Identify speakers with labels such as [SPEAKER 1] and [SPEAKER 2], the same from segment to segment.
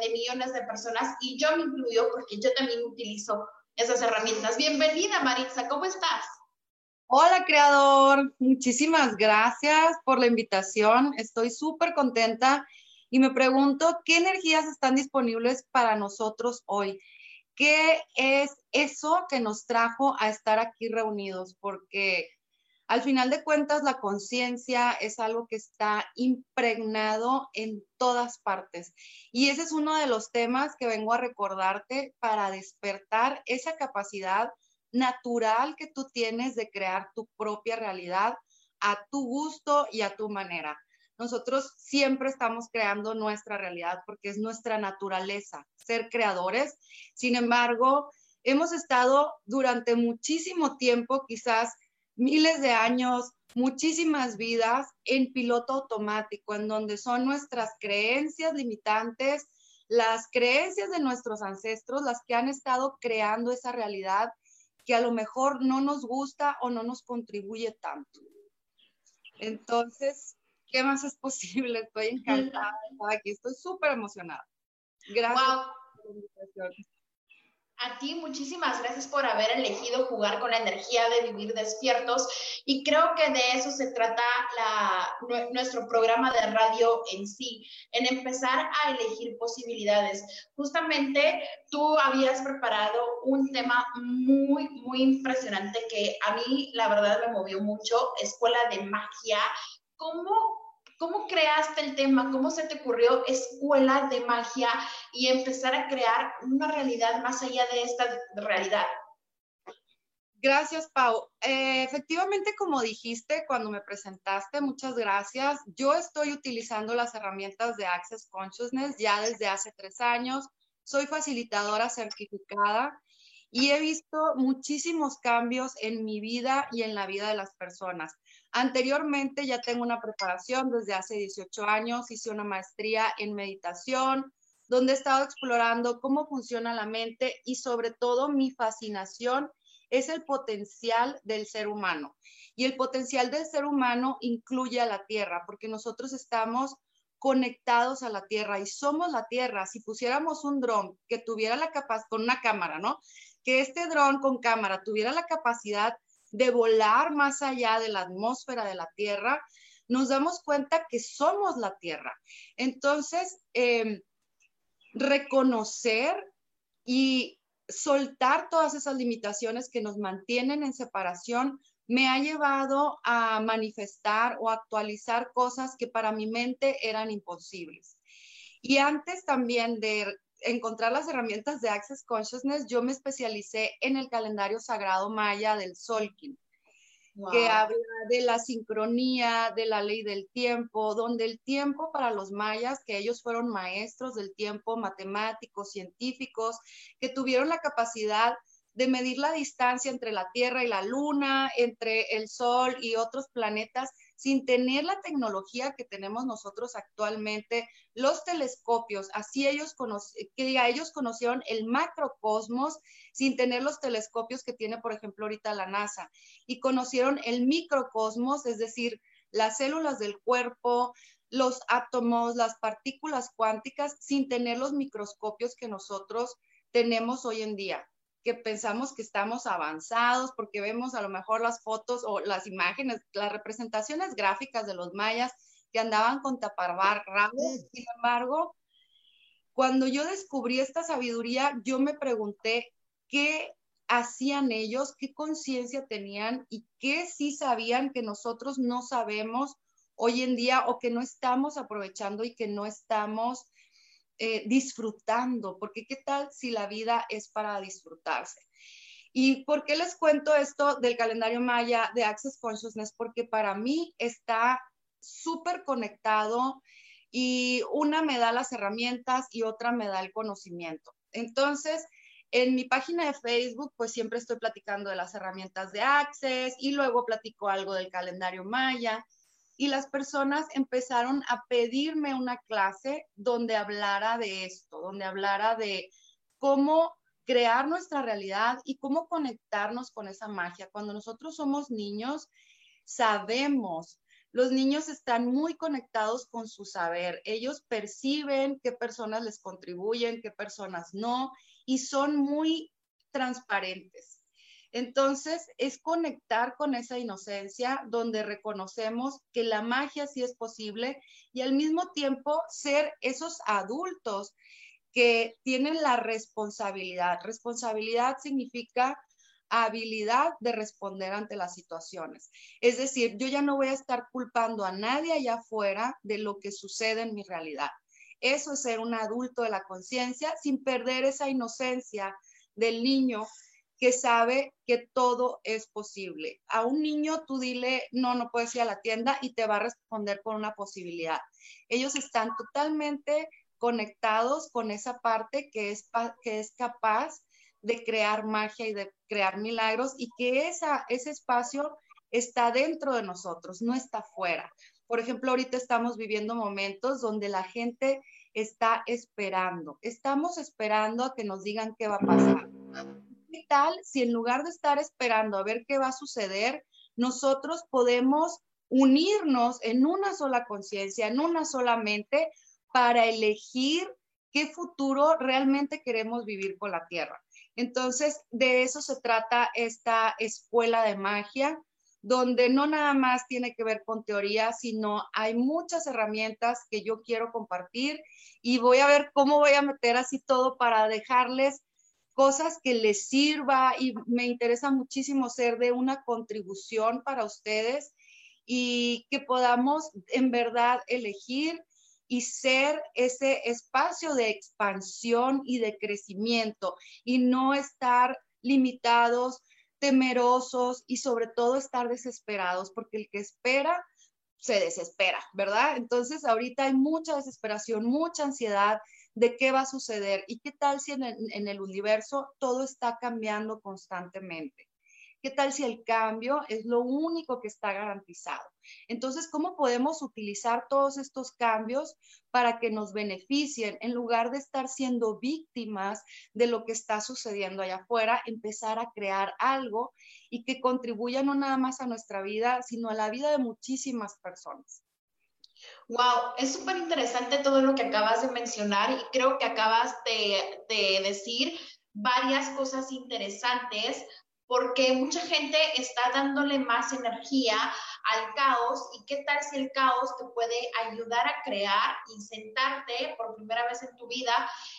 [SPEAKER 1] De millones de personas y yo me incluyo porque yo también utilizo esas herramientas. Bienvenida, Maritza, ¿cómo estás?
[SPEAKER 2] Hola, creador. Muchísimas gracias por la invitación. Estoy súper contenta y me pregunto qué energías están disponibles para nosotros hoy. ¿Qué es eso que nos trajo a estar aquí reunidos? Porque al final de cuentas, la conciencia es algo que está impregnado en todas partes. Y ese es uno de los temas que vengo a recordarte para despertar esa capacidad natural que tú tienes de crear tu propia realidad a tu gusto y a tu manera. Nosotros siempre estamos creando nuestra realidad porque es nuestra naturaleza ser creadores. Sin embargo, hemos estado durante muchísimo tiempo quizás miles de años, muchísimas vidas en piloto automático, en donde son nuestras creencias limitantes, las creencias de nuestros ancestros, las que han estado creando esa realidad que a lo mejor no nos gusta o no nos contribuye tanto. Entonces, ¿qué más es posible? Estoy encantada de estar aquí, estoy súper emocionada. Gracias por la invitación.
[SPEAKER 1] A ti muchísimas gracias por haber elegido jugar con la energía de vivir despiertos y creo que de eso se trata nuestro programa de radio en sí, en empezar a elegir posibilidades. Justamente tú habías preparado un tema muy, muy impresionante que a mí la verdad me movió mucho, Escuela de Magia. ¿Cómo ¿Cómo creaste el tema? ¿Cómo se te ocurrió escuela de magia y empezar a crear una realidad más allá de esta realidad?
[SPEAKER 2] Gracias, Pau. Eh, efectivamente, como dijiste cuando me presentaste, muchas gracias. Yo estoy utilizando las herramientas de Access Consciousness ya desde hace tres años. Soy facilitadora certificada y he visto muchísimos cambios en mi vida y en la vida de las personas. Anteriormente ya tengo una preparación desde hace 18 años, hice una maestría en meditación, donde he estado explorando cómo funciona la mente y sobre todo mi fascinación es el potencial del ser humano. Y el potencial del ser humano incluye a la Tierra, porque nosotros estamos conectados a la Tierra y somos la Tierra. Si pusiéramos un dron que tuviera la capacidad, con una cámara, ¿no? Que este dron con cámara tuviera la capacidad de volar más allá de la atmósfera de la Tierra, nos damos cuenta que somos la Tierra. Entonces, em, reconocer y soltar todas esas limitaciones que nos mantienen en separación me ha llevado a manifestar o actualizar cosas que para mi mente eran imposibles. Y antes también de encontrar las herramientas de Access Consciousness, yo me especialicé en el calendario sagrado maya del Solkin, que habla de la sincronía, de la ley del tiempo, donde el tiempo para los mayas, que ellos fueron maestros del tiempo, matemáticos, científicos, que tuvieron la capacidad de medir la distancia entre la Tierra y la Luna, entre el Sol y otros planetas, sin tener la tecnología que tenemos nosotros actualmente, los telescopios, así ellos, que ellos conocieron el macrocosmos sin tener los telescopios que tiene, por ejemplo, ahorita la NASA, y conocieron el microcosmos, es decir, las células del cuerpo, los átomos, las partículas cuánticas sin tener los microscopios que nosotros tenemos hoy en día, que pensamos que estamos avanzados porque vemos a lo mejor las fotos o las imágenes, las representaciones gráficas de los mayas que andaban con taparrabos. Sin embargo, cuando yo descubrí esta sabiduría, yo me pregunté qué hacían ellos, qué conciencia tenían y qué sí sabían que nosotros no sabemos hoy en día o que no estamos aprovechando y que no estamos eh, disfrutando, porque qué tal si la vida es para disfrutarse. ¿Y por qué les cuento esto del calendario maya de Access Consciousness? Porque para mí está súper conectado y una me da las herramientas y otra me da el conocimiento. Entonces, en mi página de Facebook, pues siempre estoy platicando de las herramientas de Access y luego platico algo del calendario maya y las personas empezaron a pedirme una clase donde hablara de esto, donde hablara de cómo crear nuestra realidad y cómo conectarnos con esa magia. Cuando nosotros somos niños, sabemos, los niños están muy conectados con su saber. Ellos perciben qué personas les contribuyen, qué personas no, y son muy transparentes. Entonces, es conectar con esa inocencia donde reconocemos que la magia sí es posible y al mismo tiempo ser esos adultos que tienen la responsabilidad. Responsabilidad significa habilidad de responder ante las situaciones. Es decir, yo ya no voy a estar culpando a nadie allá afuera de lo que sucede en mi realidad. Eso es ser un adulto de la conciencia sin perder esa inocencia del niño que sabe que todo es posible. A un niño tú dile, no, no puedes ir a la tienda y te va a responder con una posibilidad. Ellos están totalmente conectados con esa parte que es, que es capaz de crear magia y de crear milagros y que esa, ese espacio está dentro de nosotros, no está fuera. Por ejemplo, ahorita estamos viviendo momentos donde la gente está esperando. Estamos esperando a que nos digan qué va a pasar tal si en lugar de estar esperando a ver qué va a suceder, nosotros podemos unirnos en una sola conciencia, en una sola mente, para elegir qué futuro realmente queremos vivir con la Tierra? Entonces, de eso se trata esta escuela de magia, donde no nada más tiene que ver con teoría, sino hay muchas herramientas que yo quiero compartir y voy a ver cómo voy a meter así todo para dejarles cosas que les sirva y me interesa muchísimo ser de una contribución para ustedes y que podamos en verdad elegir y ser ese espacio de expansión y de crecimiento y no estar limitados, temerosos y sobre todo estar desesperados, porque el que espera se desespera, ¿verdad? Entonces ahorita hay mucha desesperación, mucha ansiedad de qué va a suceder y qué tal si en el, universo todo está cambiando constantemente. ¿Qué tal si el cambio es lo único que está garantizado? Entonces, ¿cómo podemos utilizar todos estos cambios para que nos beneficien en lugar de estar siendo víctimas de lo que está sucediendo allá afuera, empezar a crear algo y que contribuya no nada más a nuestra vida, sino a la vida de muchísimas personas?
[SPEAKER 1] Wow, es súper interesante todo lo que acabas de mencionar y creo que acabas de, de, decir varias cosas interesantes porque mucha gente está dándole más energía al caos y qué tal si el caos te puede ayudar a crear y sentarte por primera vez en tu vida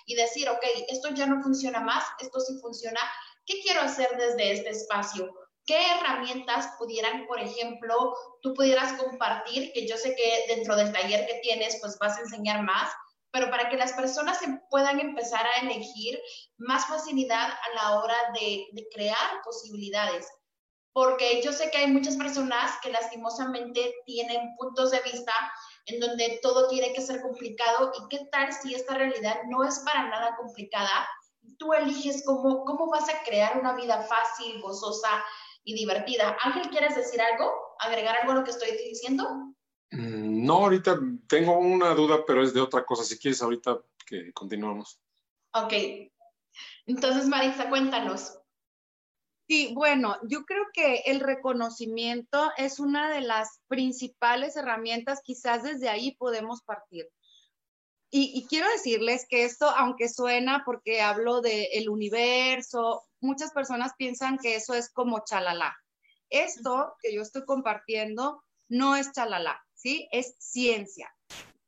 [SPEAKER 1] y decir, ok, esto ya no funciona más, esto sí funciona, ¿qué quiero hacer desde este espacio? ¿Qué herramientas pudieran, por ejemplo, tú pudieras compartir? Que yo sé que dentro del taller que tienes, pues vas a enseñar más, pero para que las personas puedan empezar a elegir más facilidad a la hora de, de crear posibilidades. Porque yo sé que hay muchas personas que lastimosamente tienen puntos de vista en donde todo tiene que ser complicado y qué tal si esta realidad no es para nada complicada. Tú eliges cómo, cómo vas a crear una vida fácil, gozosa, y divertida. Ángel, ¿quieres decir algo? ¿Agregar algo a lo que estoy diciendo?
[SPEAKER 3] Mm, no, ahorita tengo una duda, pero es de otra cosa. Si quieres, ahorita que continuamos.
[SPEAKER 1] Ok. Entonces, Marisa, cuéntanos.
[SPEAKER 2] Sí, bueno, yo creo que el reconocimiento es una de las principales herramientas, quizás desde ahí podemos partir. Y, quiero decirles que esto, aunque suena porque hablo del universo, muchas personas piensan que eso es como chalala. Esto que yo estoy compartiendo no es chalala, ¿sí? Es ciencia.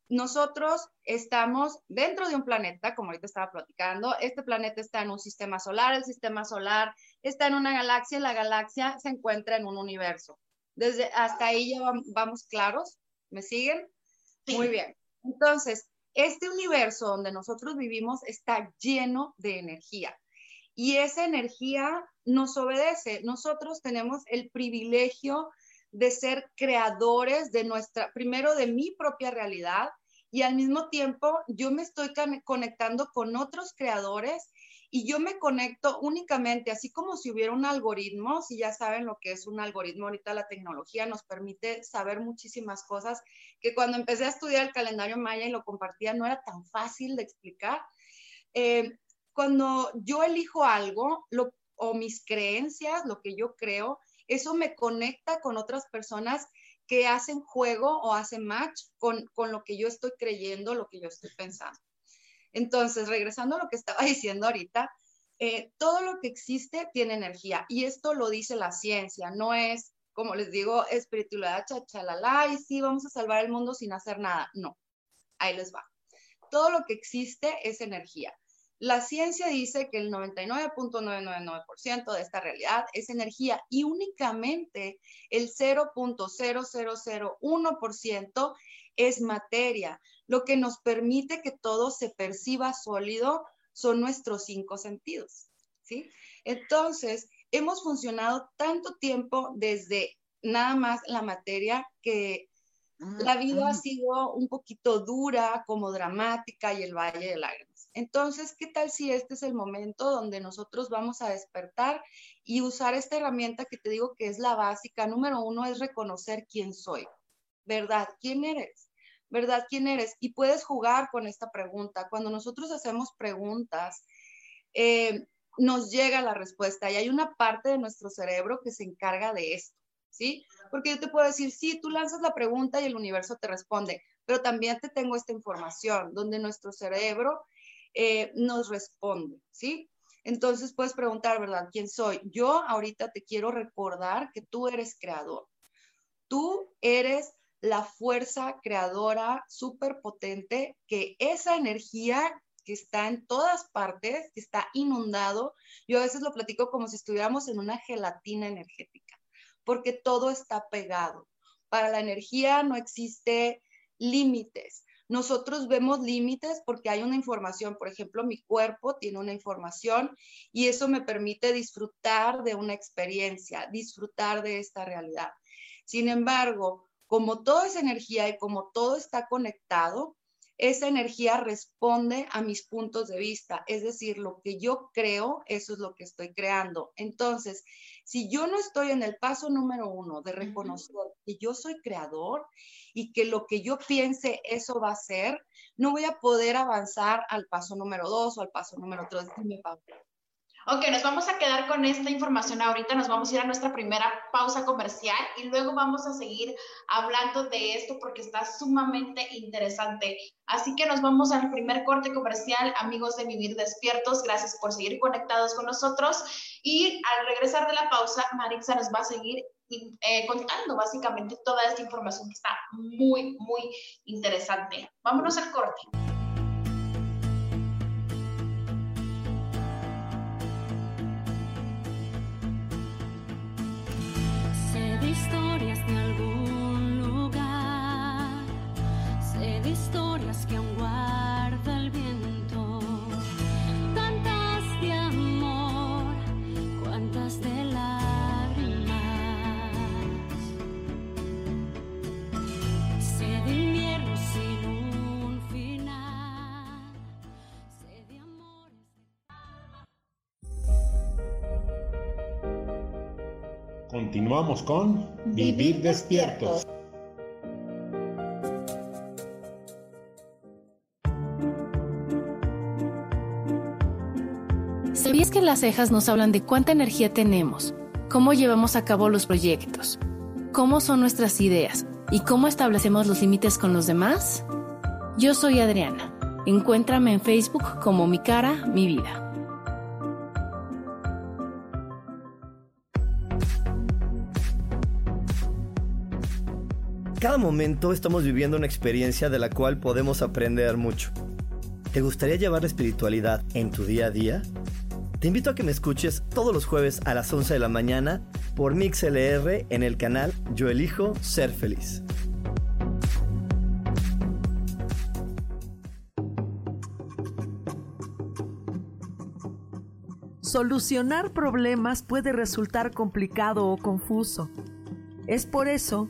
[SPEAKER 2] Nosotros estamos dentro de un planeta, como ahorita estaba platicando, este planeta está en un sistema solar, el sistema solar está en una galaxia, la galaxia se encuentra en un universo. Desde hasta ahí ya vamos claros, ¿me siguen? Muy bien. Entonces, este universo donde nosotros vivimos está lleno de energía y esa energía nos obedece. Nosotros tenemos el privilegio de ser creadores de nuestra, primero de mi propia realidad y al mismo tiempo yo me estoy conectando con otros creadores y yo me conecto únicamente, así como si hubiera un algoritmo, si ya saben lo que es un algoritmo, ahorita la tecnología nos permite saber muchísimas cosas que cuando empecé a estudiar el calendario maya y lo compartía no era tan fácil de explicar. Eh, cuando yo elijo algo o mis creencias, lo que yo creo, eso me conecta con otras personas que hacen juego o hacen match con, con lo que yo estoy creyendo, lo que yo estoy pensando. Entonces, regresando a lo que estaba diciendo ahorita, eh, todo lo que existe tiene energía y esto lo dice la ciencia, no es, como les digo, espiritualidad chachalala y sí, vamos a salvar el mundo sin hacer nada. No, ahí les va. Todo lo que existe es energía. La ciencia dice que el 99.999% de esta realidad es energía y únicamente el 0.0001% es materia. Lo que nos permite que todo se perciba sólido son nuestros cinco sentidos, ¿sí? Entonces, hemos funcionado tanto tiempo desde nada más la materia que la vida ha sido un poquito dura, como dramática y el valle de lágrimas. Entonces, ¿qué tal si este es el momento donde nosotros vamos a despertar y usar esta herramienta que te digo que es la básica? Número uno es reconocer quién soy, ¿verdad? ¿Quién eres? ¿Verdad? ¿Quién eres? Y puedes jugar con esta pregunta. Cuando nosotros hacemos preguntas, eh, nos llega la respuesta y hay una parte de nuestro cerebro que se encarga de esto, ¿sí? Porque yo te puedo decir, sí, tú lanzas la pregunta y el universo te responde, pero también te tengo esta información donde nuestro cerebro eh, nos responde, ¿sí? Entonces puedes preguntar, ¿verdad? ¿Quién soy? Yo ahorita te quiero recordar que tú eres creador. Tú eres la fuerza creadora súper potente, que esa energía que está en todas partes, que está inundado, yo a veces lo platico como si estuviéramos en una gelatina energética, porque todo está pegado. Para la energía no existe límites. Nosotros vemos límites porque hay una información, por ejemplo, mi cuerpo tiene una información y eso me permite disfrutar de una experiencia, disfrutar de esta realidad. Sin embargo, como todo es energía y como todo está conectado, esa energía responde a mis puntos de vista, es decir, lo que yo creo, eso es lo que estoy creando. Entonces, si yo no estoy en el paso número uno de reconocer que yo soy creador y que lo que yo piense, eso va a ser, no voy a poder avanzar al paso número dos o al paso número tres. Dime, Pablo.
[SPEAKER 1] Ok, nos vamos a quedar con esta información ahorita, nos vamos a ir a nuestra primera pausa comercial y luego vamos a seguir hablando de esto porque está sumamente interesante. Así que nos vamos al primer corte comercial, amigos de Vivir Despiertos, gracias por seguir conectados con nosotros y al regresar de la pausa, Marixa nos va a seguir eh, contando básicamente toda esta información que está muy, muy interesante. Vámonos al corte.
[SPEAKER 4] Continuamos con Vivir despiertos.
[SPEAKER 5] ¿Sabías que las cejas nos hablan de cuánta energía tenemos, cómo llevamos a cabo los proyectos, cómo son nuestras ideas y cómo establecemos los límites con los demás? Yo soy Adriana. Encuéntrame en Facebook como Mi Cara, Mi Vida.
[SPEAKER 6] Cada momento estamos viviendo una experiencia de la cual podemos aprender mucho. ¿Te gustaría llevar la espiritualidad en tu día a día? Te invito a que me escuches todos los jueves a las 11 de la mañana por MixLR en el canal Yo Elijo Ser Feliz.
[SPEAKER 7] Solucionar problemas puede resultar complicado o confuso. Es por eso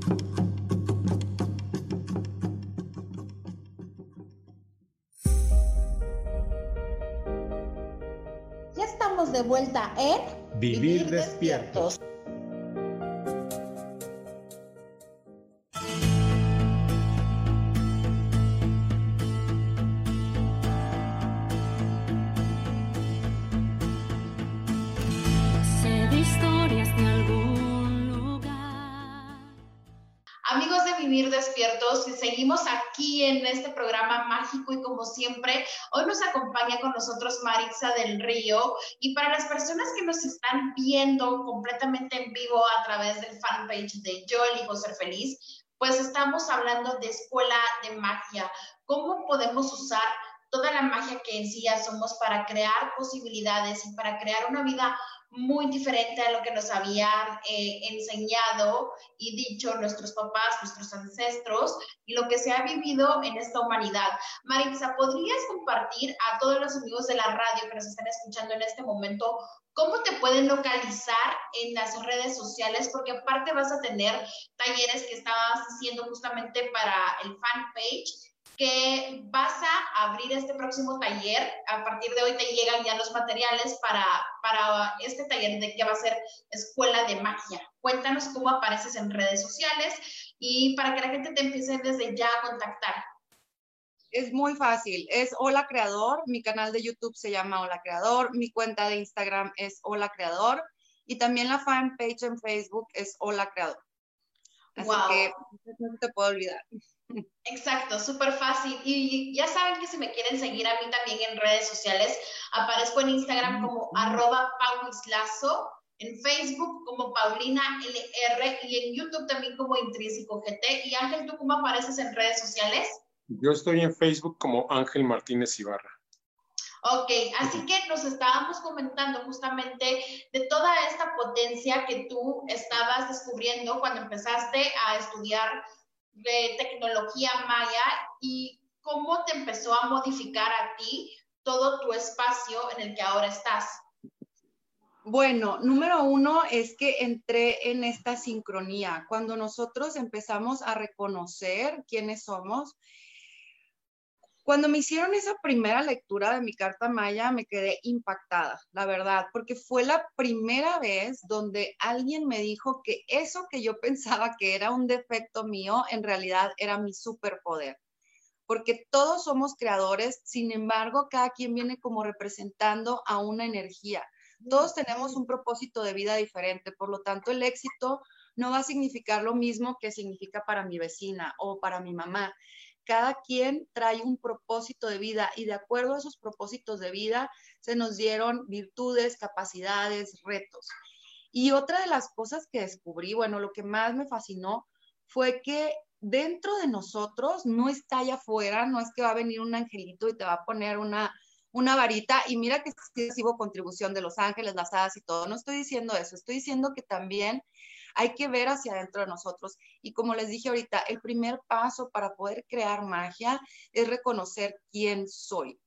[SPEAKER 8] Vuelta en
[SPEAKER 4] Vivir, despiertos.
[SPEAKER 1] despiertos siempre, hoy nos acompaña con nosotros Maritza del Río. Y para las personas que nos están viendo completamente en vivo a través del fanpage de Yo elijo ser feliz, pues estamos hablando de escuela de magia, cómo podemos usar toda la magia que en sí ya somos para crear posibilidades y para crear una vida muy diferente a lo que nos habían eh, enseñado y dicho nuestros papás, nuestros ancestros y lo que se ha vivido en esta humanidad. Maritza, ¿podrías compartir a todos los amigos de la radio que nos están escuchando en este momento cómo te pueden localizar en las redes sociales? Porque aparte vas a tener talleres que estabas haciendo justamente para el fanpage que vas a abrir este próximo taller. A partir de hoy te llegan ya los materiales para, para este taller de que va a ser Escuela de Magia. Cuéntanos cómo apareces en redes sociales y para que la gente te empiece desde ya a contactar.
[SPEAKER 2] Es muy fácil, es Hola Creador, mi canal de YouTube se llama Hola Creador, mi cuenta de Instagram es Hola Creador y también la fanpage en Facebook es Hola Creador. Así que no te puedo olvidar.
[SPEAKER 1] Exacto, súper fácil. Y ya saben que si me quieren seguir a mí también en redes sociales, aparezco en Instagram como arroba pauislazo, en Facebook como Paulina LR y en YouTube también como Intrínseco GT. Y Ángel, ¿tú cómo apareces en redes sociales?
[SPEAKER 3] Yo estoy en Facebook como Ángel Martínez Ibarra.
[SPEAKER 1] Ok, así que nos estábamos comentando justamente de toda esta potencia que tú estabas descubriendo cuando empezaste a estudiar de tecnología maya y cómo te empezó a modificar a ti todo tu espacio en el que ahora estás.
[SPEAKER 2] Bueno, número uno es que entré en esta sincronía. Cuando nosotros empezamos a reconocer quiénes somos, cuando me hicieron esa primera lectura de mi carta maya, me quedé impactada, la verdad, porque fue la primera vez donde alguien me dijo que eso que yo pensaba que era un defecto mío, en realidad era mi superpoder. Porque todos somos creadores, sin embargo, cada quien viene como representando a una energía. Todos tenemos un propósito de vida diferente, por lo tanto, el éxito no va a significar lo mismo que significa para mi vecina o para mi mamá cada quien trae un propósito de vida y de acuerdo a esos propósitos de vida se nos dieron virtudes, capacidades, retos. Y otra de las cosas que descubrí, bueno, lo que más me fascinó fue que dentro de nosotros no está allá afuera, no es que va a venir un angelito y te va a poner una, una varita y mira que sí recibo contribución de los ángeles, las hadas y todo. No estoy diciendo eso, estoy diciendo que también hay que ver hacia adentro de nosotros. Y como les dije ahorita, el primer paso para poder crear magia es reconocer quién soy.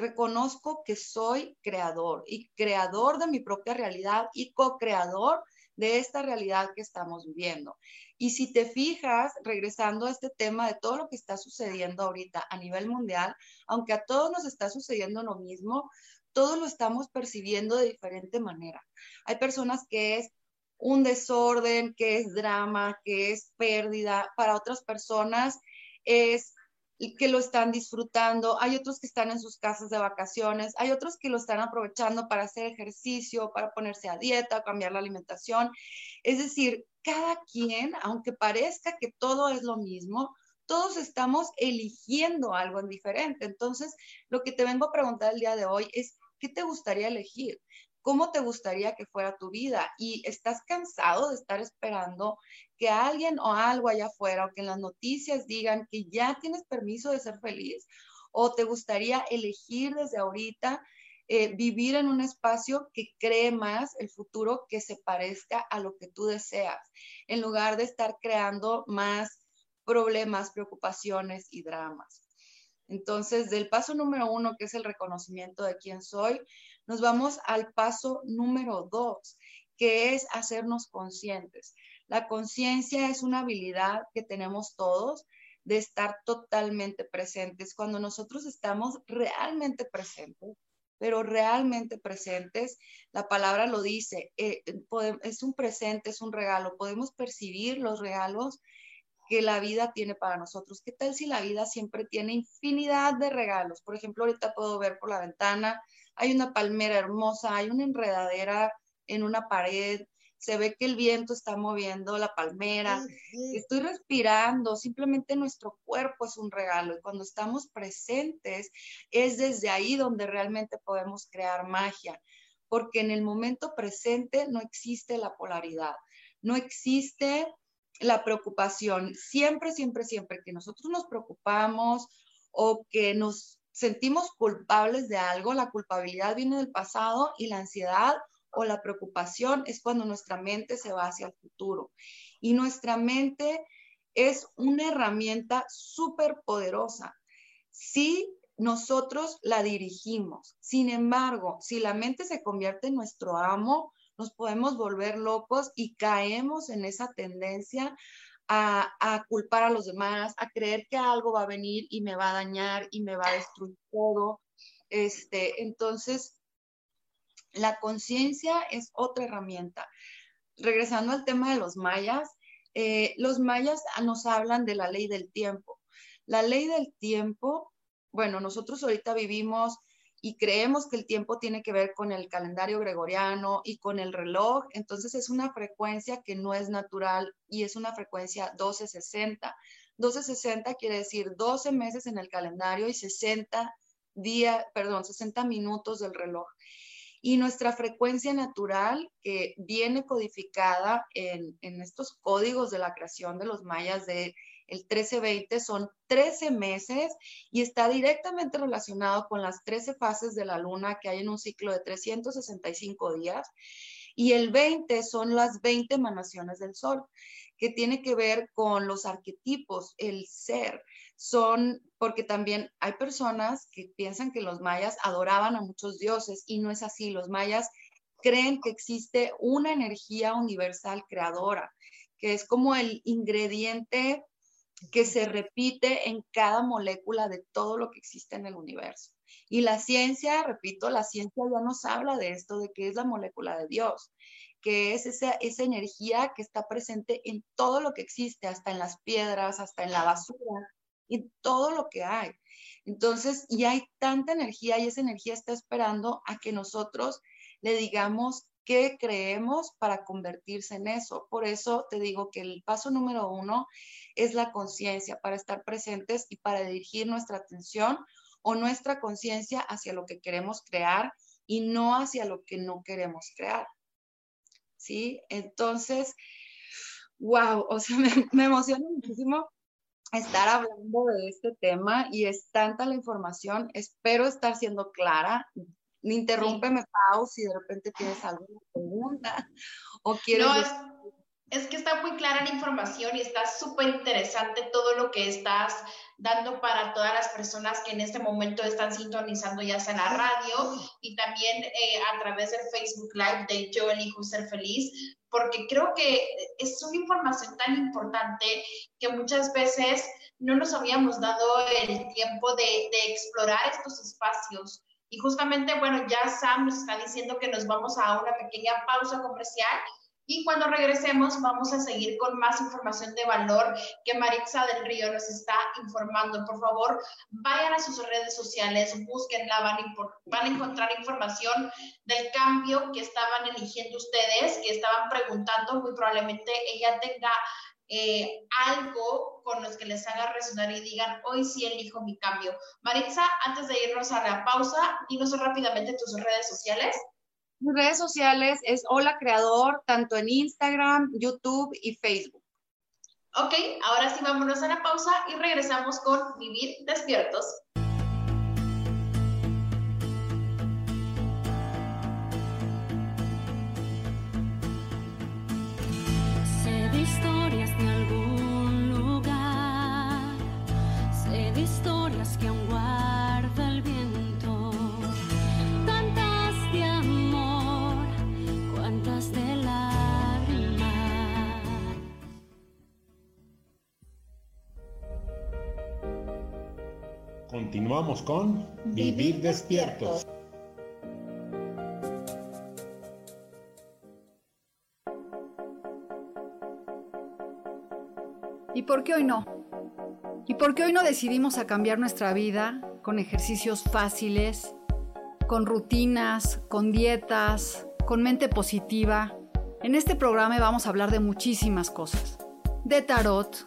[SPEAKER 2] reconozco que soy creador y creador de mi propia realidad y co-creador de esta realidad que estamos viviendo. Y si te fijas, regresando a este tema de todo lo que está sucediendo ahorita a nivel mundial, aunque a todos nos está sucediendo lo mismo, todos lo estamos percibiendo de diferente manera. Hay personas que es un desorden, que es drama, que es pérdida. Para otras personas es que lo están disfrutando, hay otros que están en sus casas de vacaciones, hay otros que lo están aprovechando para hacer ejercicio, para ponerse a dieta, cambiar la alimentación. Es decir, cada quien, aunque parezca que todo es lo mismo, todos estamos eligiendo algo en diferente. Entonces, lo que te vengo a preguntar el día de hoy es, ¿qué te gustaría elegir? ¿Cómo te gustaría que fuera tu vida? Y estás cansado de estar esperando que alguien o algo allá afuera o que en las noticias digan que ya tienes permiso de ser feliz o te gustaría elegir desde ahorita eh, vivir en un espacio que cree más el futuro que se parezca a lo que tú deseas, en lugar de estar creando más problemas, preocupaciones y dramas. Entonces, del paso número uno, que es el reconocimiento de quién soy, nos vamos al paso número dos, que es hacernos conscientes. La conciencia es una habilidad que tenemos todos de estar totalmente presentes. Cuando nosotros estamos realmente presentes, pero realmente presentes, la palabra lo dice, eh, es un presente, es un regalo, podemos percibir los regalos que la vida tiene para nosotros. ¿Qué tal si la vida siempre tiene infinidad de regalos? Por ejemplo, ahorita puedo ver por la ventana, hay una palmera hermosa, hay una enredadera en una pared, se ve que el viento está moviendo la palmera, estoy respirando, simplemente nuestro cuerpo es un regalo y cuando estamos presentes es desde ahí donde realmente podemos crear magia, porque en el momento presente no existe la polaridad, no existe la preocupación. Siempre, siempre, siempre que nosotros nos preocupamos o que nos sentimos culpables de algo, la culpabilidad viene del pasado y la ansiedad o la preocupación es cuando nuestra mente se va hacia el futuro. Y nuestra mente es una herramienta súper poderosa si nosotros la dirigimos. Sin embargo, si la mente se convierte en nuestro amo, nos podemos volver locos y caemos en esa tendencia a, culpar a los demás, a creer que algo va a venir y me va a dañar y me va a destruir todo. Este, entonces, la conciencia es otra herramienta. Regresando al tema de los mayas, eh, los mayas nos hablan de la ley del tiempo. La ley del tiempo, bueno, nosotros ahorita vivimos y creemos que el tiempo tiene que ver con el calendario gregoriano y con el reloj, entonces es una frecuencia que no es natural y es una frecuencia 1260. 1260 quiere decir 12 meses en el calendario y 60 días, perdón, 60 minutos del reloj. Y nuestra frecuencia natural, que viene codificada en, estos códigos de la creación de los mayas de el 1320, son 13 meses y está directamente relacionado con las 13 fases de la luna que hay en un ciclo de 365 días. Y el 20 son las 20 emanaciones del sol, que tiene que ver con los arquetipos, el ser, son porque también hay personas que piensan que los mayas adoraban a muchos dioses y no es así. Los mayas creen que existe una energía universal creadora, que es como el ingrediente que se repite en cada molécula de todo lo que existe en el universo. Y la ciencia, repito, la ciencia ya nos habla de esto, de que es la molécula de Dios, que es esa, esa energía que está presente en todo lo que existe, hasta en las piedras, hasta en la basura, y todo lo que hay. Entonces, y hay tanta energía y esa energía está esperando a que nosotros le digamos qué creemos para convertirse en eso. Por eso te digo que el paso número uno es la conciencia, para estar presentes y para dirigir nuestra atención o nuestra conciencia hacia lo que queremos crear y no hacia lo que no queremos crear. ¿Sí? Entonces, wow, o sea, me, me emociona muchísimo estar hablando de este tema y es tanta la información. Espero estar siendo clara. Interrúmpeme, Pau, si de repente tienes alguna pregunta o quieres...
[SPEAKER 1] Es que está muy clara la información y está súper interesante todo lo que estás dando para todas las personas que en este momento están sintonizando ya sea en la radio y también eh, a través del Facebook Live de Yo elijo ser feliz, porque creo que es una información tan importante que muchas veces no nos habíamos dado el tiempo de, de explorar estos espacios. Y justamente, bueno, ya Sam nos está diciendo que nos vamos a una pequeña pausa comercial y cuando regresemos vamos a seguir con más información de valor que Maritza del Río nos está informando. Por favor, vayan a sus redes sociales, búsquenla, van a, van a encontrar información del cambio que estaban eligiendo ustedes, que estaban preguntando. Muy probablemente ella tenga eh, algo con los que les haga resonar y digan, hoy sí elijo mi cambio. Maritza, antes de irnos a la pausa, dinos rápidamente tus redes sociales.
[SPEAKER 2] Mis redes sociales es Hola Creador, tanto en Instagram, YouTube y Facebook.
[SPEAKER 1] Ok, ahora sí vámonos a la pausa y regresamos con Vivir Despiertos.
[SPEAKER 4] Continuamos con Vivir despiertos.
[SPEAKER 9] ¿Y por qué hoy no? ¿Y por qué hoy no decidimos a cambiar nuestra vida con ejercicios fáciles, con rutinas, con dietas, con mente positiva? En este programa vamos a hablar de muchísimas cosas. De tarot,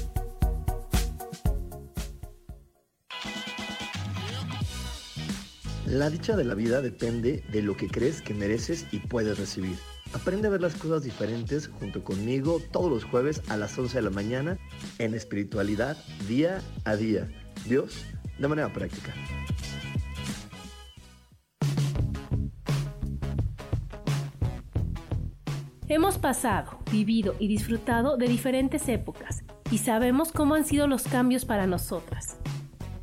[SPEAKER 6] La dicha de la vida depende de lo que crees que mereces y puedes recibir. Aprende a ver las cosas diferentes junto conmigo todos los jueves a las 11 de la mañana en espiritualidad día a día. Dios, de manera práctica.
[SPEAKER 5] Hemos pasado, vivido y disfrutado de diferentes épocas y sabemos cómo han sido los cambios para nosotras.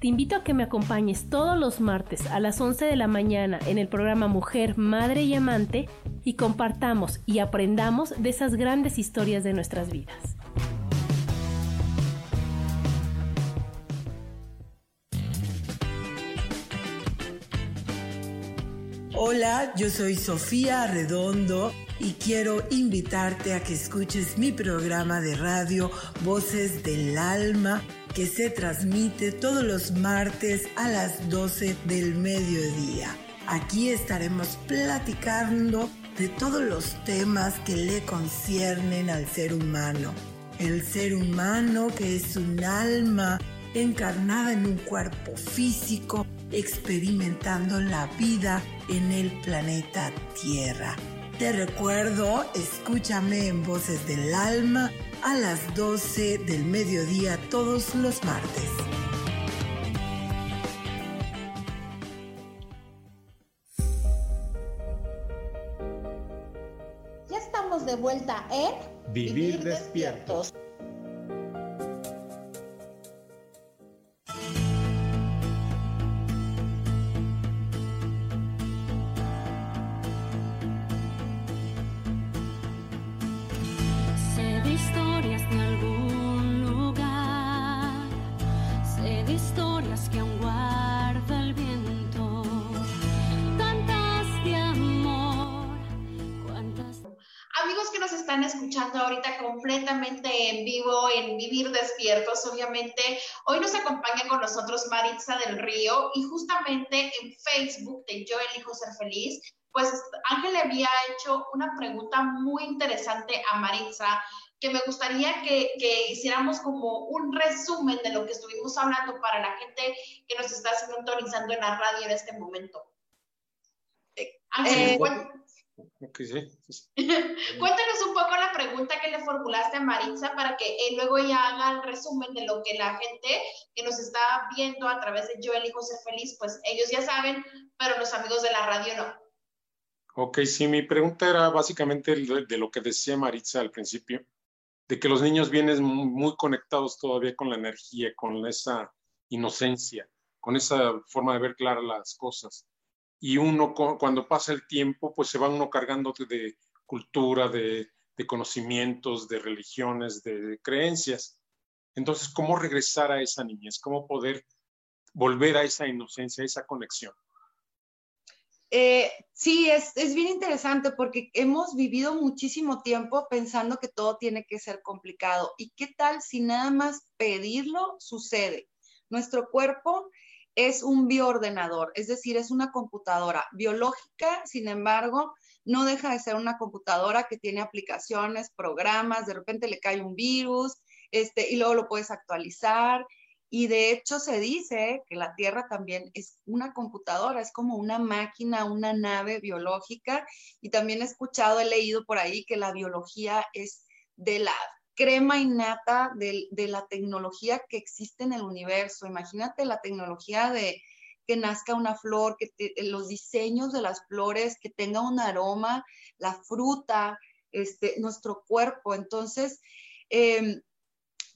[SPEAKER 5] Te invito a que me acompañes todos los martes a las 11 de la mañana en el programa Mujer, Madre y Amante y compartamos y aprendamos de esas grandes historias de nuestras vidas.
[SPEAKER 10] Hola, yo soy Sofía Redondo y quiero invitarte a que escuches mi programa de radio Voces del Alma que se transmite todos los martes a las 12 del mediodía. Aquí estaremos platicando de todos los temas que le conciernen al ser humano. El ser humano que es un alma encarnada en un cuerpo físico, experimentando la vida en el planeta Tierra. Te recuerdo, escúchame en Voces del Alma a las 12 del mediodía todos los martes.
[SPEAKER 8] Ya estamos de vuelta en
[SPEAKER 4] Vivir despiertos.
[SPEAKER 1] Hoy nos acompaña con nosotros Maritza del Río y justamente en Facebook de Yo Elijo Ser Feliz, pues Ángel le había hecho una pregunta muy interesante a Maritza que me gustaría que, que hiciéramos como un resumen de lo que estuvimos hablando para la gente que nos está sintonizando en la radio en este momento. Ángel, Cuéntanos un poco la pregunta que le formulaste a Maritza para que él luego ella haga el resumen de lo que la gente que nos está viendo a través de Yo elijo ser feliz, pues ellos ya saben, pero los amigos de la radio no.
[SPEAKER 3] Ok, sí, mi pregunta era básicamente de lo que decía Maritza al principio, de que los niños vienen muy conectados todavía con la energía, con esa inocencia, con esa forma de ver claras las cosas y uno cuando pasa el tiempo, pues se va uno cargando de cultura, de, conocimientos, de religiones, de creencias. Entonces, ¿cómo regresar a esa niñez? ¿Cómo poder volver a esa inocencia, a esa conexión?
[SPEAKER 2] Eh, sí, es, es, bien interesante porque hemos vivido muchísimo tiempo pensando que todo tiene que ser complicado. ¿Y qué tal si nada más pedirlo sucede? Nuestro cuerpo es un bioordenador, es decir, es una computadora biológica, sin embargo, no deja de ser una computadora que tiene aplicaciones, programas, de repente le cae un virus, este, y luego lo puedes actualizar. Y de hecho se dice que la Tierra también es una computadora, es como una máquina, una nave biológica. Y también he escuchado, he leído por ahí que la biología es de la crema innata de, de la tecnología que existe en el universo. Imagínate la tecnología de que nazca una flor, que los diseños de las flores, que tenga un aroma, la fruta, este, nuestro cuerpo. Entonces, em,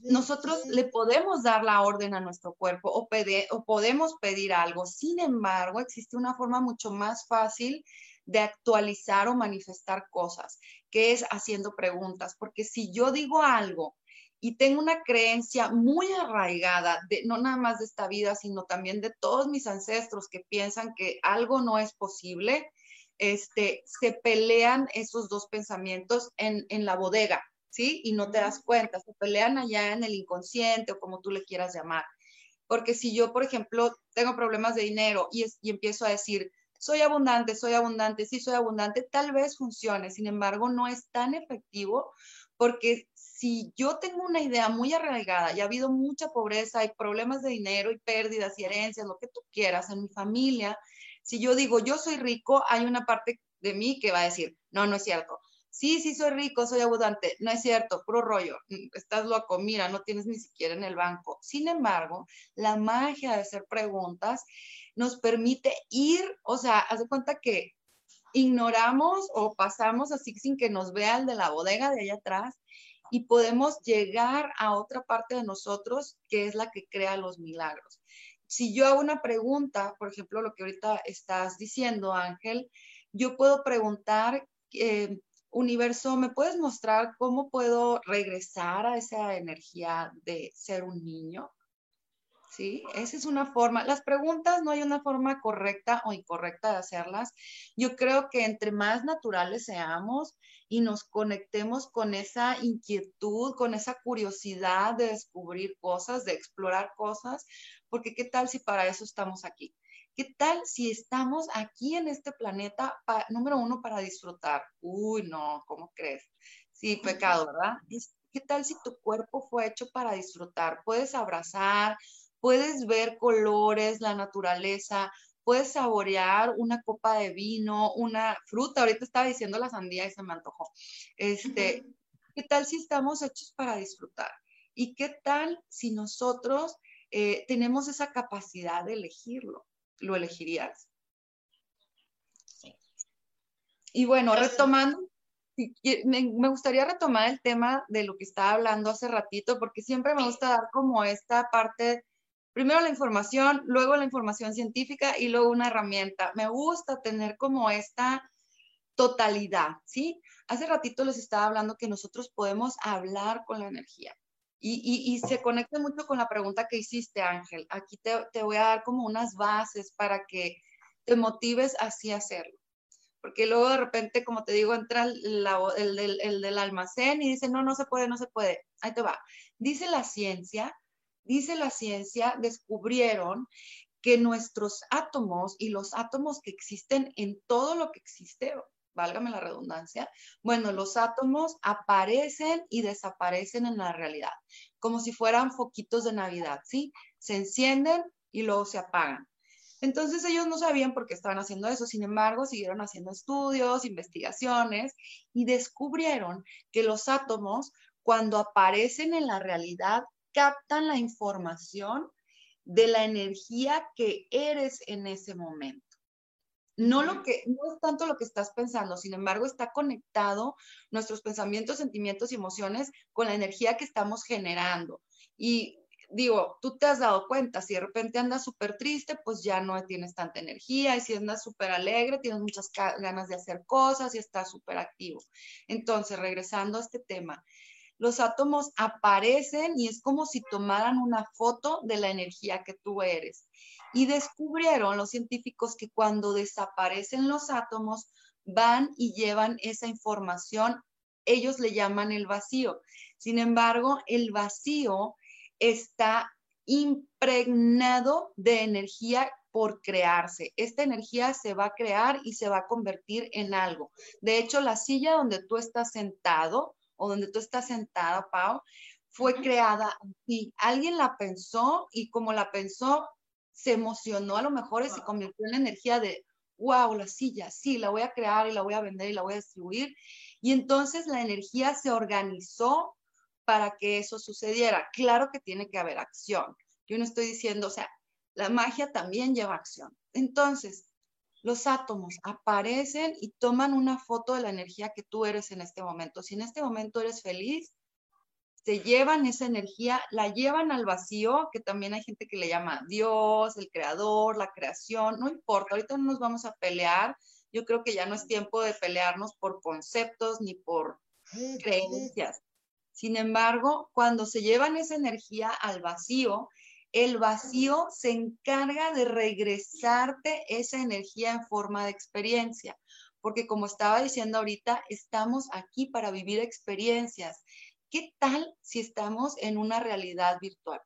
[SPEAKER 2] nosotros le podemos dar la orden a nuestro cuerpo o, o podemos pedir algo. Sin embargo, existe una forma mucho más fácil de actualizar o manifestar cosas, que es haciendo preguntas, porque si yo digo algo y tengo una creencia muy arraigada, de, no nada más de esta vida, sino también de todos mis ancestros que piensan que algo no es posible, este, se pelean esos dos pensamientos en, en la bodega, ¿sí? Y no te das cuenta, se pelean allá en el inconsciente o como tú le quieras llamar. Porque si yo, por ejemplo, tengo problemas de dinero y, y empiezo a decir, soy abundante, soy abundante, sí soy abundante, tal vez funcione, sin embargo, no es tan efectivo porque si yo tengo una idea muy arraigada y ha habido mucha pobreza, hay problemas de dinero y pérdidas y herencias, lo que tú quieras en mi familia, si yo digo yo soy rico, hay una parte de mí que va a decir, no, no es cierto. Sí, sí soy rico, soy abundante. No es cierto, puro rollo. Mm, estás loco, mira, no tienes ni siquiera en el banco. Sin embargo, la magia de hacer preguntas nos permite ir, o sea, haz de cuenta que ignoramos o pasamos así sin que nos vea el de la bodega de allá atrás y podemos llegar a otra parte de nosotros que es la que crea los milagros. Si yo hago una pregunta, por ejemplo, lo que ahorita estás diciendo, Ángel, yo puedo preguntar, eh, universo, ¿me puedes mostrar cómo puedo regresar a esa energía de ser un niño? ¿Sí? Esa es una forma. Las preguntas no hay una forma correcta o incorrecta de hacerlas. Yo creo que entre más naturales seamos y nos conectemos con esa inquietud, con esa curiosidad de descubrir cosas, de explorar cosas, porque ¿qué tal si para eso estamos aquí? ¿Qué tal si estamos aquí en este planeta, número uno, para disfrutar? Uy, no, ¿cómo crees? Sí, pecado, ¿verdad? ¿Qué tal si tu cuerpo fue hecho para disfrutar? Puedes abrazar, puedes ver colores, la naturaleza, puedes saborear una copa de vino, una fruta. Ahorita estaba diciendo la sandía y se me antojó. Este, ¿Qué tal si estamos hechos para disfrutar? ¿Y qué tal si nosotros eh, tenemos esa capacidad de elegirlo? ¿Lo elegirías? Sí. Y bueno, retomando, me, me, gustaría retomar el tema de lo que estaba hablando hace ratito, porque siempre me gusta dar como esta parte primero la información, luego la información científica y luego una herramienta. Me gusta tener como esta totalidad, ¿sí? Hace ratito les estaba hablando que nosotros podemos hablar con la energía. Y, se conecta mucho con la pregunta que hiciste, Ángel. Aquí te, voy a dar como unas bases para que te motives así a hacerlo. Porque luego de repente, como te digo, entra el, el del almacén y dice, no, no se puede, no se puede. Ahí te va. Dice la ciencia dice la ciencia, descubrieron que nuestros átomos y los átomos que existen en todo lo que existe, válgame la redundancia, bueno, los átomos aparecen y desaparecen en la realidad, como si fueran foquitos de Navidad, ¿sí? Se encienden y luego se apagan. Entonces ellos no sabían por qué estaban haciendo eso, sin embargo, siguieron haciendo estudios, investigaciones y descubrieron que los átomos, cuando aparecen en la realidad, captan la información de la energía que eres en ese momento. No lo que no es tanto lo que estás pensando, sin embargo, está conectado nuestros pensamientos, sentimientos y emociones con la energía que estamos generando. Y digo, tú te has dado cuenta, si de repente andas súper triste, pues ya no tienes tanta energía, y si andas súper alegre, tienes muchas ganas de hacer cosas y estás súper activo. Entonces, regresando a este tema, los átomos aparecen y es como si tomaran una foto de la energía que tú eres. Y descubrieron los científicos que cuando desaparecen los átomos, van y llevan esa información, ellos le llaman el vacío. Sin embargo, el vacío está impregnado de energía por crearse. Esta energía se va a crear y se va a convertir en algo. De hecho, la silla donde tú estás sentado o donde tú estás sentada, Pau, fue creada y alguien la pensó y como la pensó, se emocionó a lo mejor y se convirtió en la energía de, wow, la silla, sí, la voy a crear y la voy a vender y la voy a distribuir. Y entonces la energía se organizó para que eso sucediera. Claro que tiene que haber acción. Yo no estoy diciendo, o sea, la magia también lleva acción. Entonces, los átomos aparecen y toman una foto de la energía que tú eres en este momento. Si en este momento eres feliz, se llevan esa energía, la llevan al vacío, que también hay gente que le llama Dios, el creador, la creación, no importa, ahorita no nos vamos a pelear. Yo creo que ya no es tiempo de pelearnos por conceptos ni por creencias. Sin embargo, cuando se llevan esa energía al vacío, el vacío se encarga de regresarte esa energía en forma de experiencia, porque como estaba diciendo ahorita, estamos aquí para vivir experiencias. ¿Qué tal si estamos en una realidad virtual?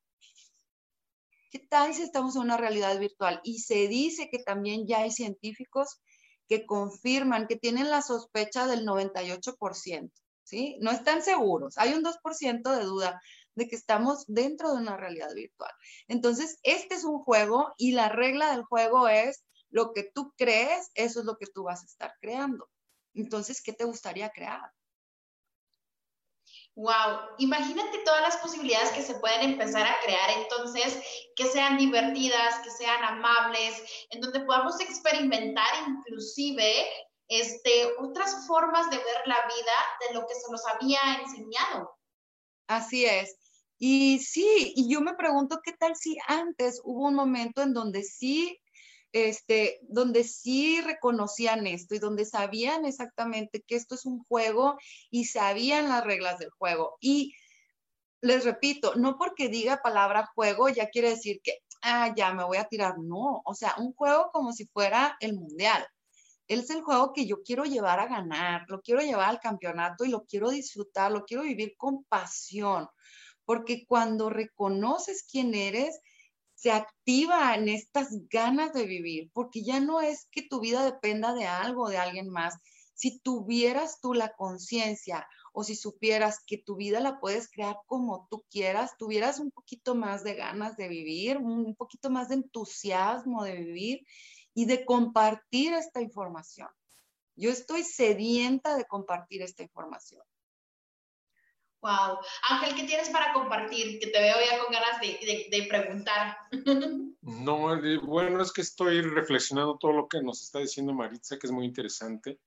[SPEAKER 2] ¿Qué tal si estamos en una realidad virtual? Y se dice que también ya hay científicos que confirman, que tienen la sospecha del 98%. ¿sí? No están seguros. Hay un 2% de duda de que estamos dentro de una realidad virtual. Entonces, este es un juego y la regla del juego es lo que tú crees, eso es lo que tú vas a estar creando. Entonces, ¿qué te gustaría crear?
[SPEAKER 1] Wow, imagínate todas las posibilidades que se pueden empezar a crear entonces, que sean divertidas, que sean amables, en donde podamos experimentar inclusive este, otras formas de ver la vida de lo que se nos había enseñado.
[SPEAKER 2] Así es. Y sí, y yo me pregunto qué tal si antes hubo un momento en donde sí, este, donde sí reconocían esto y donde sabían exactamente que esto es un juego y sabían las reglas del juego. Y les repito, no porque diga palabra juego ya quiere decir que, ah, ya me voy a tirar. No, o sea, un juego como si fuera el mundial es el juego que yo quiero llevar a ganar, lo quiero llevar al campeonato y lo quiero disfrutar, lo quiero vivir con pasión, porque cuando reconoces quién eres, se activan estas ganas de vivir, porque ya no es que tu vida dependa de algo, de alguien más. Si tuvieras tú la conciencia o si supieras que tu vida la puedes crear como tú quieras, tuvieras un poquito más de ganas de vivir, un poquito más de entusiasmo de vivir y de compartir esta información. Yo estoy sedienta de compartir esta información.
[SPEAKER 1] Wow. Ángel, ¿qué tienes para compartir? Que te veo ya con ganas de, preguntar.
[SPEAKER 3] No, bueno, es que estoy reflexionando todo lo que nos está diciendo Maritza, que es muy interesante.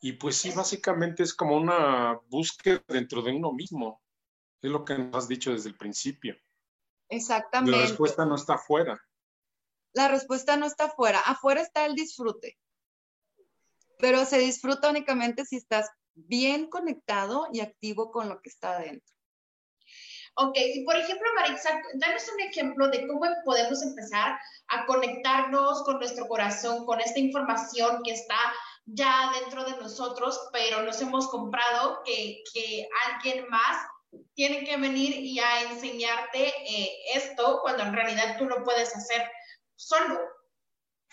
[SPEAKER 3] Y pues sí, básicamente es como una búsqueda dentro de uno mismo. Es lo que nos has dicho desde el principio.
[SPEAKER 2] Exactamente.
[SPEAKER 3] La respuesta no está afuera
[SPEAKER 2] la respuesta no está afuera. Afuera está el disfrute, pero se disfruta únicamente si estás bien conectado y activo con lo que está adentro.
[SPEAKER 1] Ok, y por ejemplo, Maritza, danos un ejemplo de cómo podemos empezar a conectarnos con nuestro corazón, con esta información que está ya dentro de nosotros, pero nos hemos comprado que, alguien más tiene que venir y a enseñarte eh, esto cuando en realidad tú lo puedes hacer solo.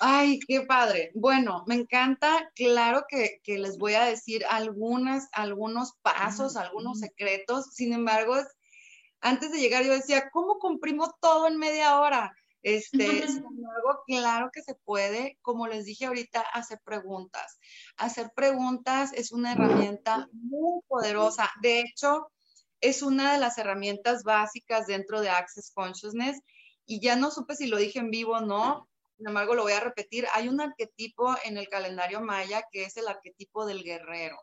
[SPEAKER 2] Ay, qué padre. Bueno, me encanta, claro que, les voy a decir algunas, algunos pasos, algunos secretos. Sin embargo, antes de llegar yo decía, ¿cómo comprimo todo en media hora? Este, sin embargo, claro que se puede, como les dije ahorita, hacer preguntas. Hacer preguntas es una herramienta muy poderosa. De hecho, es una de las herramientas básicas dentro de Access Consciousness y ya no supe si lo dije en vivo o no, sin embargo lo voy a repetir. Hay un arquetipo en el calendario maya que es el arquetipo del guerrero.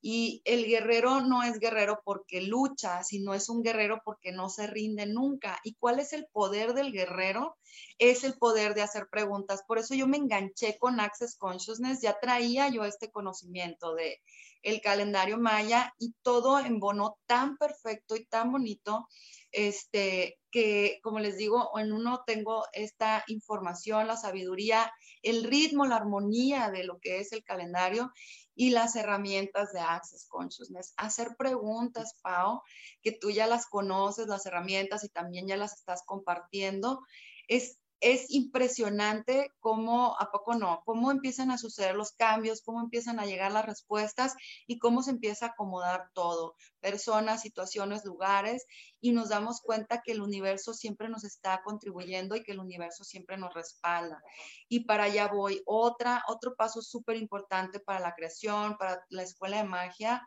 [SPEAKER 2] Y el guerrero no es guerrero porque lucha, sino es un guerrero porque no se rinde nunca. ¿Y cuál es el poder del guerrero? Es el poder de hacer preguntas. Por eso yo me enganché con Access Consciousness, ya traía yo este conocimiento de el calendario maya y todo en bono tan perfecto y tan bonito, este, que como les digo, en uno tengo esta información, la sabiduría, el ritmo, la armonía de lo que es el calendario y las herramientas de Access Consciousness. Hacer preguntas, Pau, que tú ya las conoces, las herramientas y también ya las estás compartiendo, es es impresionante cómo, ¿a poco no? Cómo empiezan a suceder los cambios, cómo empiezan a llegar las respuestas y cómo se empieza a acomodar todo, personas, situaciones, lugares, y nos damos cuenta que el universo siempre nos está contribuyendo y que el universo siempre nos respalda. Y para allá voy. Otra, otro paso súper importante para la creación, para la escuela de magia,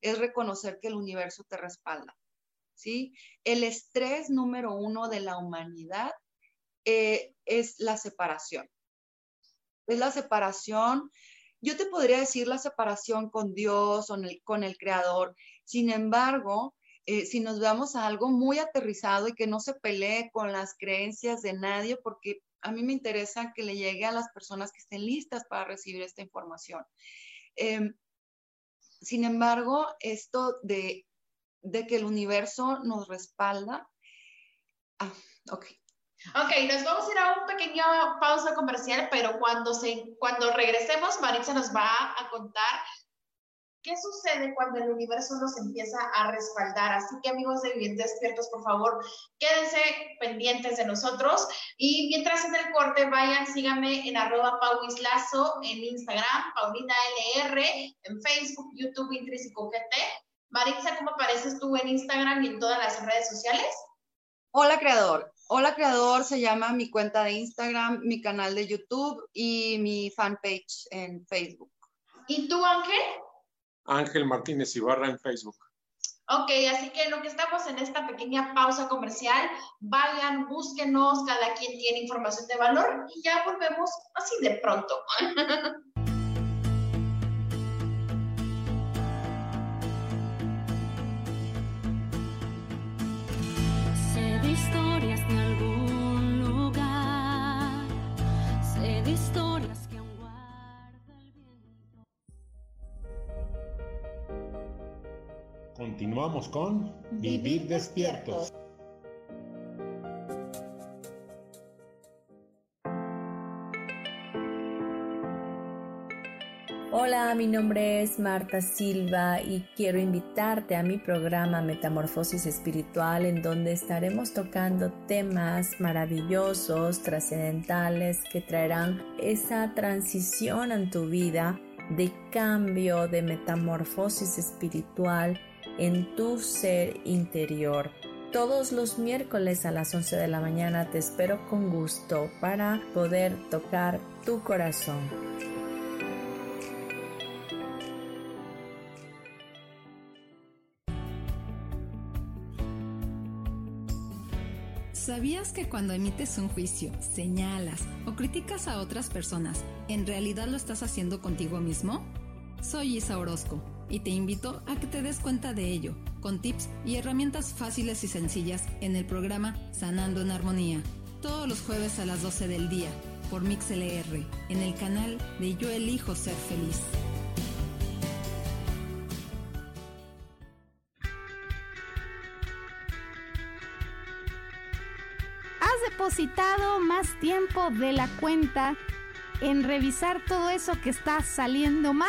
[SPEAKER 2] es reconocer que el universo te respalda. ¿Sí? El estrés número uno de la humanidad eh, es la separación. Es la separación, yo te podría decir la separación con Dios o con el Creador. Sin embargo, eh, si nos vamos a algo muy aterrizado y que no se pelee con las creencias de nadie, porque a mí me interesa que le llegue a las personas que estén listas para recibir esta información. Em, sin embargo, esto de, de, que el universo nos respalda, ah, ok,
[SPEAKER 1] Ok, nos vamos a ir a un pequeño pausa comercial, pero cuando, se, cuando regresemos, Maritza nos va a contar qué sucede cuando el universo nos empieza a respaldar. Así que amigos de Vivir Despiertos, por favor, quédense pendientes de nosotros. Y mientras en el corte, vayan, síganme en arroba pauislazo en Instagram, Paulina LR, en Facebook, YouTube, Intrínseco GT. Maritza, ¿cómo apareces tú en Instagram y en todas las redes sociales?
[SPEAKER 2] Hola, creador. Hola Creador se llama mi cuenta de Instagram, mi canal de YouTube y mi fanpage en Facebook.
[SPEAKER 1] ¿Y tú, Ángel?
[SPEAKER 3] Ángel Martínez Ibarra en Facebook.
[SPEAKER 1] Ok, así que lo que estamos en esta pequeña pausa comercial, vayan, búsquenos, cada quien tiene información de valor y ya volvemos así de pronto.
[SPEAKER 4] Continuamos con Vivir despiertos.
[SPEAKER 11] Hola, mi nombre es Marta Silva y quiero invitarte a mi programa Metamorfosis Espiritual en donde estaremos tocando temas maravillosos, trascendentales que traerán esa transición en tu vida de cambio, de metamorfosis espiritual en tu ser interior. Todos los miércoles a las 11 de la mañana te espero con gusto para poder tocar tu corazón.
[SPEAKER 12] ¿Sabías que cuando emites un juicio, señalas o criticas a otras personas, en realidad lo estás haciendo contigo mismo? Soy Isa Orozco y te invito a que te des cuenta de ello, con tips y herramientas fáciles y sencillas en el programa Sanando en Armonía, todos los jueves a las 12 del día, por MixLR, en el canal de Yo Elijo Ser Feliz.
[SPEAKER 13] Has depositado más tiempo de la cuenta en revisar todo eso que está saliendo mal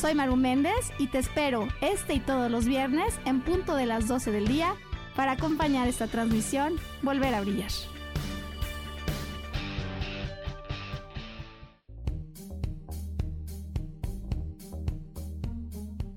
[SPEAKER 13] Soy Maru Méndez y te espero este y todos los viernes en punto de las 12 del día para acompañar esta transmisión Volver a Brillar.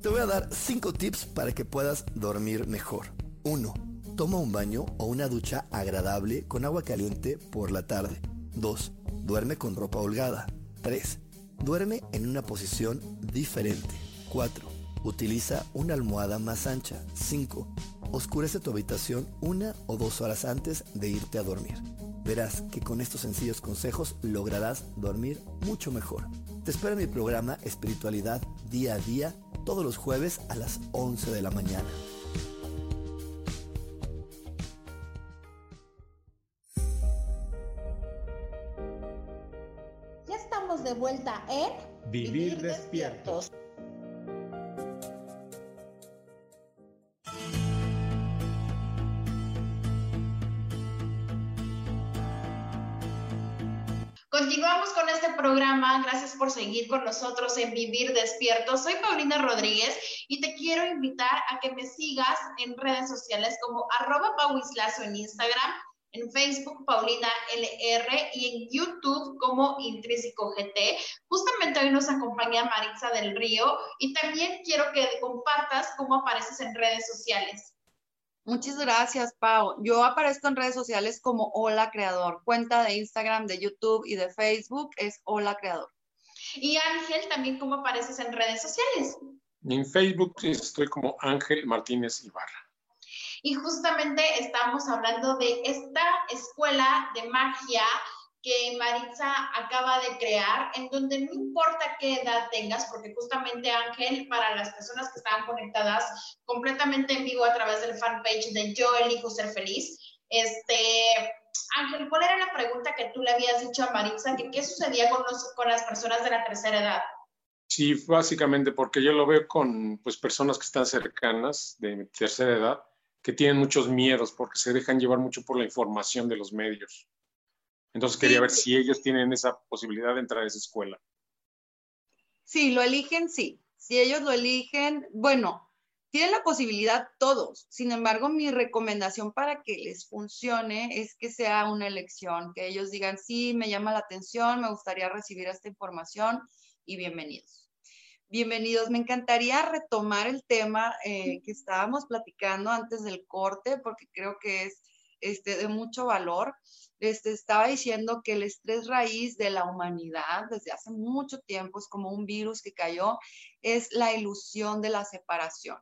[SPEAKER 6] Te voy a dar 5 tips para que puedas dormir mejor. 1. Toma un baño o una ducha agradable con agua caliente por la tarde. 2. Duerme con ropa holgada. 3. Duerme en una posición diferente. 4. Utiliza una almohada más ancha. 5. Oscurece tu habitación una o dos horas antes de irte a dormir. Verás que con estos sencillos consejos lograrás dormir mucho mejor. Te espero en mi programa Espiritualidad Día a Día todos los jueves a las 11 de la mañana.
[SPEAKER 8] Estamos de vuelta en
[SPEAKER 4] Vivir despiertos.
[SPEAKER 1] Continuamos con este programa. Gracias por seguir con nosotros en Vivir Despiertos. Soy Paulina Rodríguez y te quiero invitar a que me sigas en redes sociales como arroba pauislazo en Instagram, en Facebook Paulina LR y en YouTube como Intrínseco GT. Justamente hoy nos acompaña Maritza del Río y también quiero que compartas cómo apareces en redes sociales.
[SPEAKER 2] Muchas gracias, Pau. Yo aparezco en redes sociales como Hola Creador. Cuenta de Instagram, de YouTube y de Facebook es Hola Creador.
[SPEAKER 1] Y Ángel, también cómo apareces en redes sociales.
[SPEAKER 3] En Facebook estoy como Ángel Martínez Ibarra.
[SPEAKER 1] Y justamente estamos hablando de esta escuela de magia que Maritza acaba de crear, en donde no importa qué edad tengas, porque justamente Ángel, para las personas que están conectadas completamente en vivo a través del fanpage de Yo elijo ser feliz, este, Ángel, ¿cuál era la pregunta que tú le habías dicho a Maritza? Que qué sucedía con, los, con las personas de la tercera edad?
[SPEAKER 3] Sí, básicamente porque yo lo veo con pues, personas que están cercanas de tercera edad, que tienen muchos miedos porque se dejan llevar mucho por la información de los medios. Entonces quería
[SPEAKER 2] Sí,
[SPEAKER 3] ver
[SPEAKER 2] sí.
[SPEAKER 3] si ellos tienen esa posibilidad de entrar a esa escuela.
[SPEAKER 2] Sí, lo eligen, sí. Si ellos lo eligen, bueno, tienen la posibilidad todos. Sin embargo, mi recomendación para que les funcione es que sea una elección, que ellos digan, sí, me llama la atención, me gustaría recibir esta información y bienvenidos. Bienvenidos. Me encantaría retomar el tema eh, que estábamos platicando antes del corte, porque creo que es este, de mucho valor. Este, estaba diciendo que el estrés raíz de la humanidad desde hace mucho tiempo es como un virus que cayó, es la ilusión de la separación.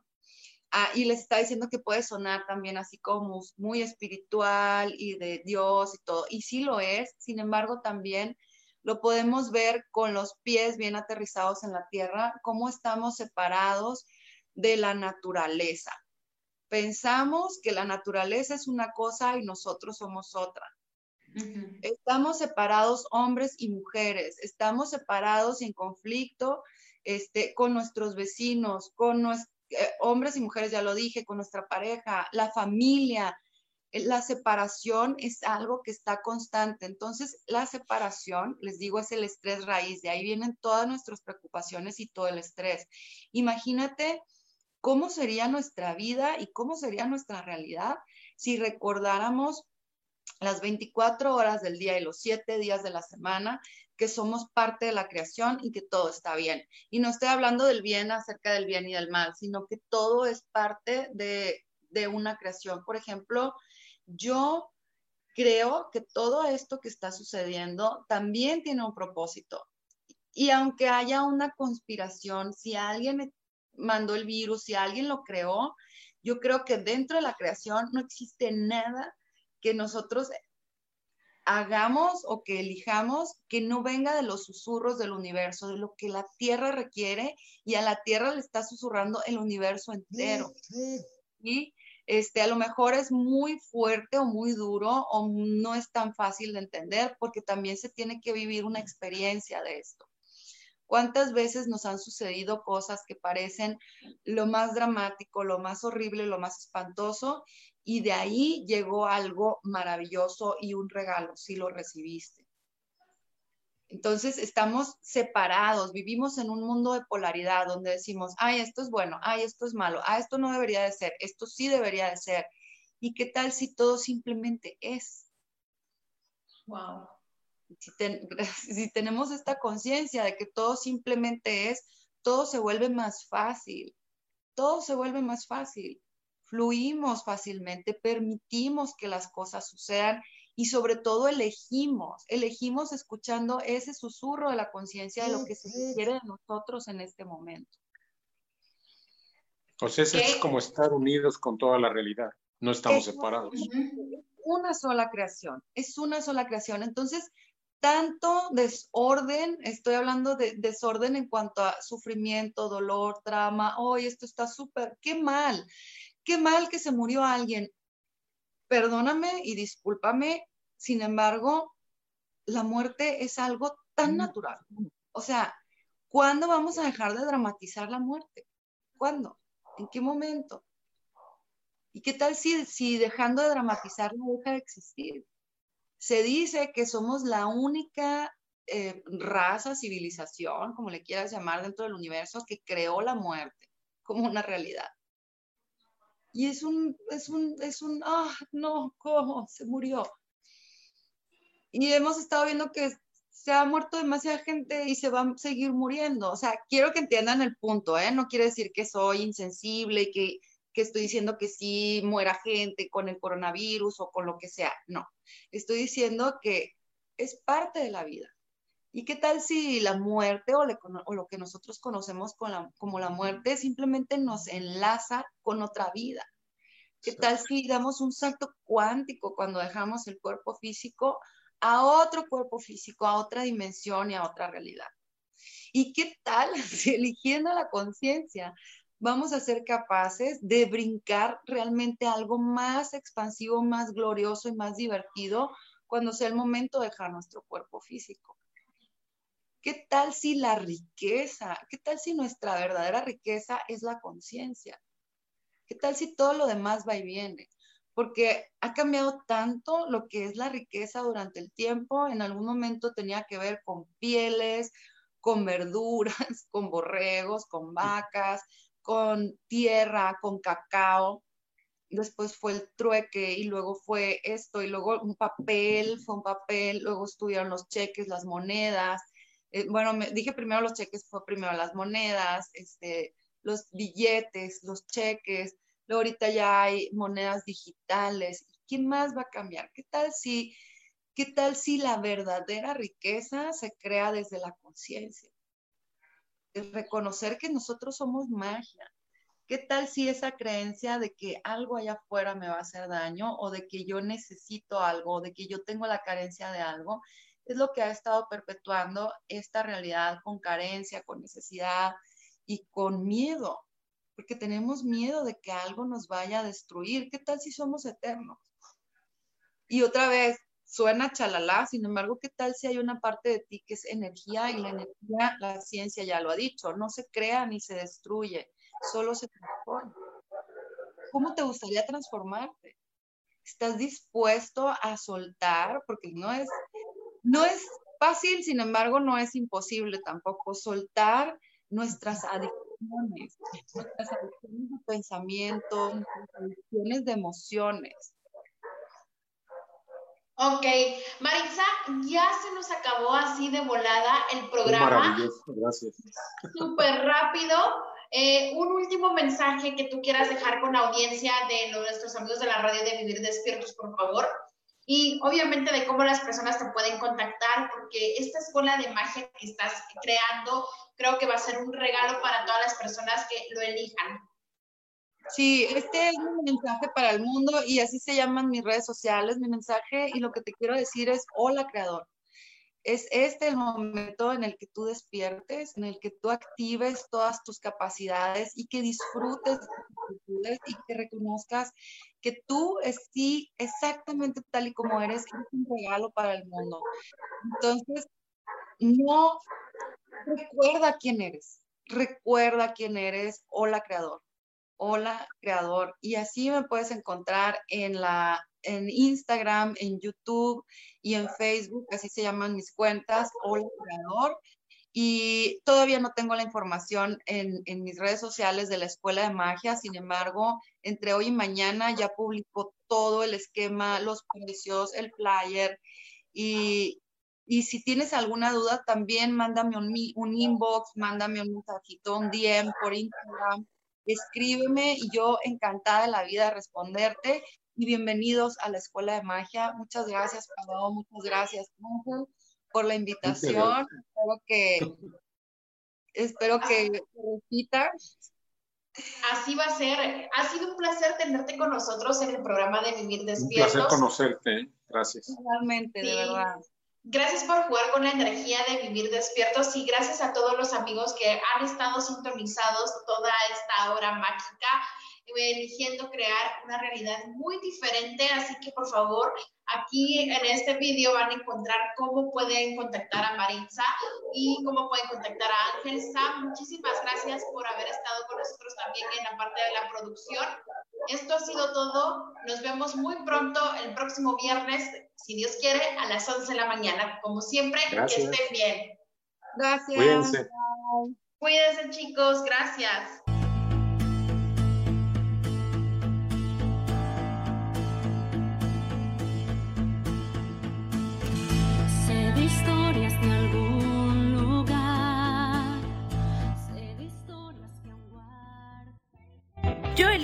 [SPEAKER 2] Ah, y les está diciendo que puede sonar también así como muy espiritual y de Dios y todo. Y sí lo es, sin embargo también lo podemos ver con los pies bien aterrizados en la tierra, cómo estamos separados de la naturaleza. Pensamos que la naturaleza es una cosa y nosotros somos otra. Estamos separados hombres y mujeres, estamos separados en conflicto este, con nuestros vecinos, con nuestros hombres y mujeres, ya lo dije, con nuestra pareja, la familia. Eh, La separación es algo que está constante. Entonces, la separación, les digo, es el estrés raíz. De ahí vienen todas nuestras preocupaciones y todo el estrés. Imagínate cómo sería nuestra vida y cómo sería nuestra realidad si recordáramos las 24 horas del día y los 7 días de la semana, que somos parte de la creación y que todo está bien. Y no estoy hablando del bien acerca del bien y del mal, sino que todo es parte de, de una creación. Por ejemplo, yo creo que todo esto que está sucediendo también tiene un propósito. Y aunque haya una conspiración, si alguien mandó el virus, si alguien lo creó, yo creo que dentro de la creación no existe nada que nosotros hagamos o que elijamos que no venga de los susurros del universo, de lo que la Tierra requiere y a la Tierra le está susurrando el universo entero. Y este, a lo mejor es muy fuerte o muy duro o no es tan fácil de entender porque también se tiene que vivir una experiencia de esto. ¿Cuántas veces nos han sucedido cosas que parecen lo más dramático, lo más horrible, lo más espantoso y de ahí llegó algo maravilloso y un regalo, si lo recibiste. Entonces estamos separados, vivimos en un mundo de polaridad donde decimos, ay, esto es bueno, ay, esto es malo, ay, esto no debería de ser, esto sí debería de ser. ¿Y qué tal si todo simplemente es?
[SPEAKER 1] Wow.
[SPEAKER 2] Si, si tenemos esta conciencia de que todo simplemente es, todo se vuelve más fácil, todo se vuelve más fácil. Fluimos fácilmente, permitimos que las cosas sucedan y sobre todo elegimos, elegimos escuchando ese susurro de la conciencia de lo que se quiere de nosotros en este momento.
[SPEAKER 3] O sea, es como estar unidos con toda la realidad, no estamos separados.
[SPEAKER 2] Una sola creación, es una sola creación. Entonces, tanto desorden, estoy hablando de desorden en cuanto a sufrimiento, dolor, trama, hoy esto está súper, qué mal, qué mal que se murió alguien perdóname y discúlpame, sin embargo, la muerte es algo tan natural. O sea, ¿cuándo vamos a dejar de dramatizar la muerte? ¿Cuándo? ¿En qué momento? ¿Y qué tal si, si dejando de dramatizar no deja de existir? Se dice que somos la única eh, raza, civilización, como le quieras llamar, dentro del universo, que creó la muerte como una realidad. Y es un, es un, es un, ah, no, ¿cómo? Se murió. Y hemos estado viendo que se ha muerto demasiada gente y se va a seguir muriendo. O sea, quiero que entiendan el punto, ¿eh? No quiere decir que soy insensible y que, que estoy diciendo que sí muera gente con el coronavirus o con lo que sea. No, estoy diciendo que es parte de la vida. ¿Y qué tal si la muerte o, lo que nosotros conocemos como la muerte simplemente nos enlaza con otra vida? ¿Qué tal si damos un salto cuántico cuando dejamos el cuerpo físico a otro cuerpo físico, a otra dimensión y a otra realidad? ¿Y qué tal si eligiendo la conciencia vamos a ser capaces de brincar realmente algo más expansivo, más glorioso y más divertido cuando sea el momento de dejar nuestro cuerpo físico? ¿Qué tal si la riqueza, qué tal si nuestra verdadera riqueza es la conciencia? ¿Qué tal si todo lo demás va y viene? Porque ha cambiado tanto lo que es la riqueza durante el tiempo. En algún momento tenía que ver con pieles, con verduras, con borregos, con vacas, con tierra, con cacao. Después fue el trueque y luego fue esto y luego un papel, fue un papel, luego estuvieron los cheques, las monedas eh, bueno, me, dije primero los cheques, fue primero las monedas, este, los billetes, los cheques, luego ahorita ya hay monedas digitales. ¿Quién más va a cambiar? ¿Qué tal si, qué tal si la verdadera riqueza se crea desde la conciencia? Reconocer que nosotros somos magia. ¿Qué tal si esa creencia de que algo allá afuera me va a hacer daño o de que yo necesito algo o de que yo tengo la carencia de algo es lo que ha estado perpetuando esta realidad con carencia, con necesidad y con miedo, porque tenemos miedo de que algo nos vaya a destruir. ¿Qué tal si somos eternos? Y otra vez, suena chalala, sin embargo, ¿qué tal si hay una parte de ti que es energía y la energía, la ciencia ya lo ha dicho, no se crea ni se destruye, solo se transforma? ¿Cómo te gustaría transformarte? ¿Estás dispuesto a soltar? Porque no es, no es fácil, sin embargo, no es imposible tampoco soltar nuestras adicciones, nuestras adicciones de pensamiento, nuestras adicciones de emociones.
[SPEAKER 1] Ok, Maritza, ya se nos acabó así de volada el programa.
[SPEAKER 3] Maravilloso, gracias.
[SPEAKER 1] Súper rápido. Eh, un último mensaje que tú quieras dejar con la audiencia de nuestros amigos de la radio de Vivir Despiertos, por favor y obviamente de cómo las personas te pueden contactar, porque esta escuela de magia que estás creando creo que va a ser un regalo para todas las personas que lo elijan.
[SPEAKER 2] Sí, este es mi mensaje para el mundo y así se llaman mis redes sociales, mi mensaje y lo que te quiero decir es, hola creador, es este el momento en el que tú despiertes, en el que tú actives todas tus capacidades y que disfrutes y que reconozcas que tú es sí exactamente tal y como eres, es un regalo para el mundo. Entonces, no recuerda quién eres, recuerda quién eres, hola creador. Hola Creador. Y así me puedes encontrar en la en Instagram, en YouTube y en Facebook, así se llaman mis cuentas, Hola Creador. Y todavía no tengo la información en, en, mis redes sociales de la Escuela de Magia, sin embargo, entre hoy y mañana ya publico todo el esquema, los precios, el flyer. Y, y si tienes alguna duda, también mándame un, un inbox, mándame un mensajito, un DM por Instagram, escríbeme y yo encantada de la vida de responderte. Y bienvenidos a la Escuela de Magia. Muchas gracias, Pablo. Muchas gracias, Ángel por la invitación. Espero que, espero que repita.
[SPEAKER 1] Así va a ser. Ha sido un placer tenerte con nosotros en el programa de Vivir Despiertos.
[SPEAKER 3] Un placer conocerte. ¿eh? Gracias.
[SPEAKER 2] Realmente, de verdad.
[SPEAKER 1] Gracias por jugar con la energía de vivir despiertos y gracias a todos los amigos que han estado sintonizados toda esta hora mágica eligiendo crear una realidad muy diferente, así que por favor, aquí en este video van a encontrar cómo pueden contactar a Maritza y cómo pueden contactar a Ángel Sam. Muchísimas gracias por haber estado con nosotros también en la parte de la producción. Esto ha sido todo. Nos vemos muy pronto el próximo viernes, si Dios quiere, a las 11 de la mañana. Como siempre, que estén bien.
[SPEAKER 2] Gracias.
[SPEAKER 3] Cuídense.
[SPEAKER 1] Cuídense, chicos. Gracias.